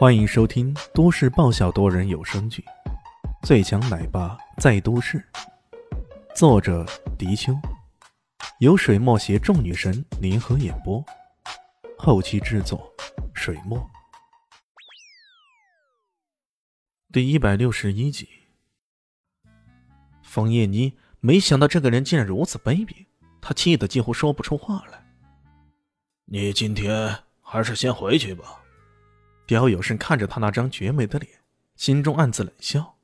欢迎收听都市爆笑多人有声剧《最强奶爸在都市》，作者：迪秋，由水墨携众女神联合演播，后期制作：水墨。第一百六十一集，方艳妮没想到这个人竟然如此卑鄙，她气得几乎说不出话来。你今天还是先回去吧。刁有胜看着他那张绝美的脸，心中暗自冷笑。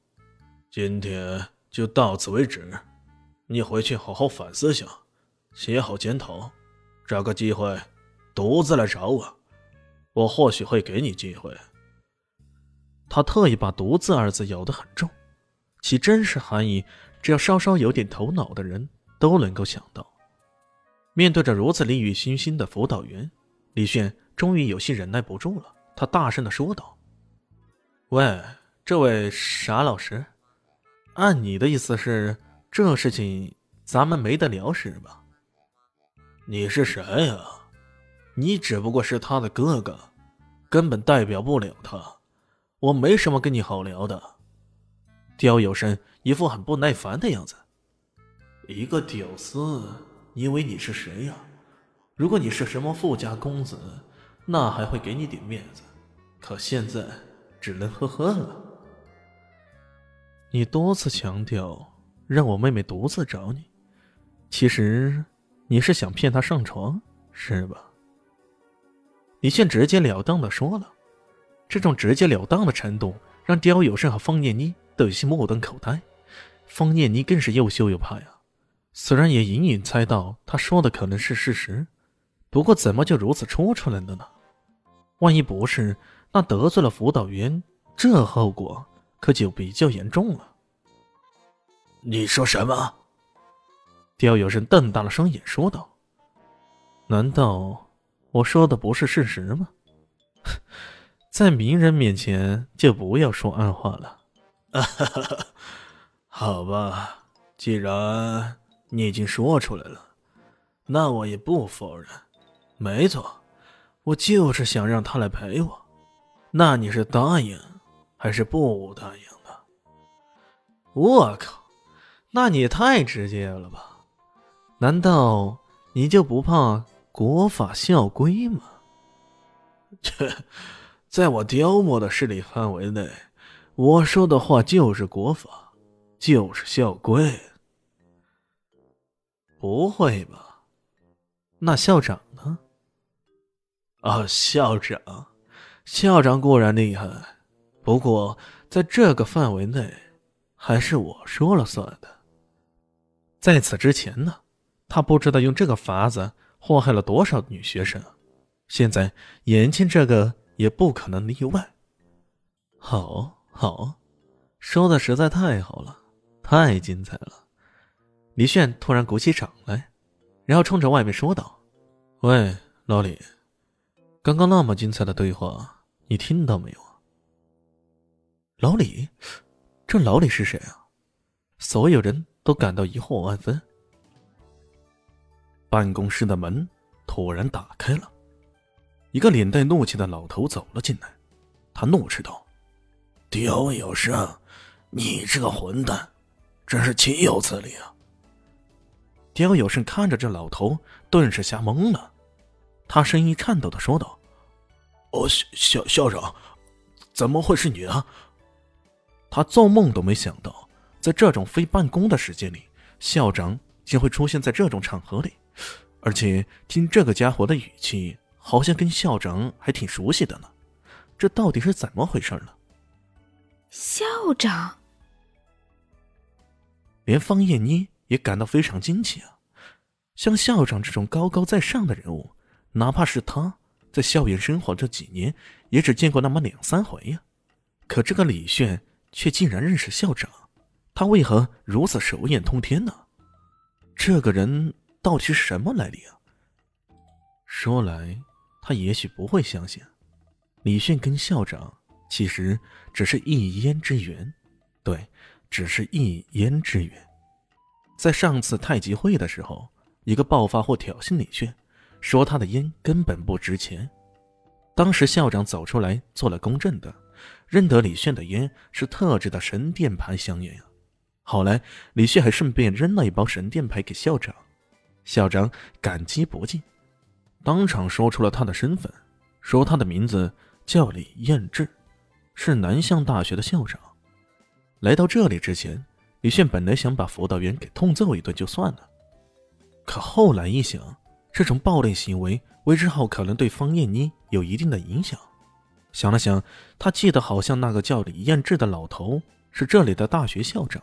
今天就到此为止，你回去好好反思下，写好检讨，找个机会独自来找我，我或许会给你机会。他特意把“独自”二字咬得很重，其真实含义，只要稍稍有点头脑的人都能够想到。面对着如此利欲熏心的辅导员，李炫终于有些忍耐不住了。他大声的说道：“喂，这位傻老师，按你的意思是，这事情咱们没得聊是吧？你是谁呀？你只不过是他的哥哥，根本代表不了他。我没什么跟你好聊的。”刁有生一副很不耐烦的样子。一个屌丝，你以为你是谁呀？如果你是什么富家公子，那还会给你点面子。可现在只能呵呵了。你多次强调让我妹妹独自找你，其实你是想骗她上床，是吧？李现直截了当的说了，这种直截了当的程度让刁有胜和方念妮都有些目瞪口呆。方念妮更是又羞又怕呀，虽然也隐隐猜到他说的可能是事实，不过怎么就如此说出来了呢？万一不是？那得罪了辅导员，这后果可就比较严重了。你说什么？刁有生瞪大了双眼说道：“难道我说的不是事实吗？在名人面前就不要说暗话了。”好吧，既然你已经说出来了，那我也不否认。没错，我就是想让他来陪我。那你是答应还是不答应的？我靠，那你也太直接了吧？难道你就不怕国法校规吗？切，在我雕墨的势力范围内，我说的话就是国法，就是校规。不会吧？那校长啊，校长。校长固然厉害，不过在这个范围内，还是我说了算的。在此之前呢，他不知道用这个法子祸害了多少女学生，现在眼前这个也不可能例外。好，好，说的实在太好了，太精彩了。李炫突然鼓起掌来，然后冲着外面说道：“喂，老李，刚刚那么精彩的对话。”你听到没有啊？老李，这老李是谁啊？所有人都感到疑惑万分。办公室的门突然打开了，一个脸带怒气的老头走了进来。他怒斥道：“刁有胜，你这个混蛋，真是岂有此理啊！”刁有胜看着这老头，顿时吓懵了。他声音颤抖的说道。哦，校校长，怎么会是你啊？他做梦都没想到，在这种非办公的时间里，校长竟会出现在这种场合里，而且听这个家伙的语气，好像跟校长还挺熟悉的呢。这到底是怎么回事呢？校长，连方艳妮也感到非常惊奇啊！像校长这种高高在上的人物，哪怕是他。在校园生活这几年，也只见过那么两三回呀。可这个李炫却竟然认识校长，他为何如此手眼通天呢？这个人到底是什么来历啊？说来，他也许不会相信，李炫跟校长其实只是一烟之缘。对，只是一烟之缘。在上次太极会的时候，一个暴发户挑衅李炫。说他的烟根本不值钱，当时校长走出来做了公证的，认得李炫的烟是特制的神殿牌香烟呀。后来李炫还顺便扔了一包神殿牌给校长，校长感激不尽，当场说出了他的身份，说他的名字叫李彦志，是南向大学的校长。来到这里之前，李炫本来想把辅导员给痛揍一顿就算了，可后来一想，这种暴力行为魏之浩可能对方艳妮有一定的影响。想了想，他记得好像那个叫李彦志的老头是这里的大学校长，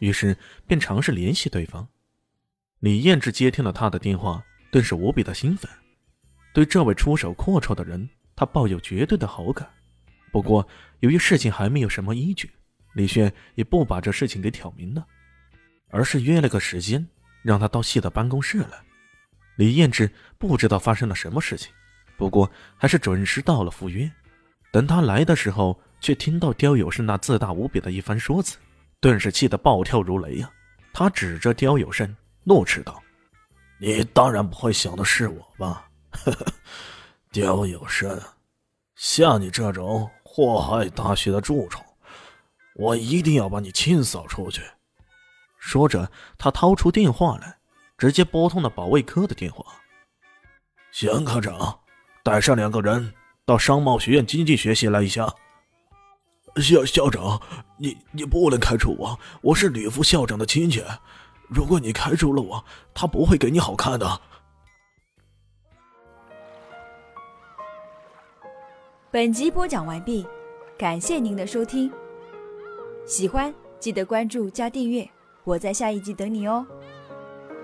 于是便尝试联系对方。李彦志接听了他的电话，顿时无比的兴奋，对这位出手阔绰的人，他抱有绝对的好感。不过，由于事情还没有什么依据。李炫也不把这事情给挑明了，而是约了个时间，让他到系的办公室来。李彦志不知道发生了什么事情，不过还是准时到了赴约。等他来的时候，却听到刁有胜那自大无比的一番说辞，顿时气得暴跳如雷呀！他指着刁有胜怒斥道：“你当然不会想的是我吧？呵呵，刁有胜，像你这种祸害大学的蛀虫！”我一定要把你清扫出去！说着，他掏出电话来，直接拨通了保卫科的电话。邢科长，带上两个人到商贸学院经济学习来一下。校校长，你你不能开除我，我是吕副校长的亲戚。如果你开除了我，他不会给你好看的。本集播讲完毕，感谢您的收听。喜欢记得关注加订阅，我在下一集等你哦。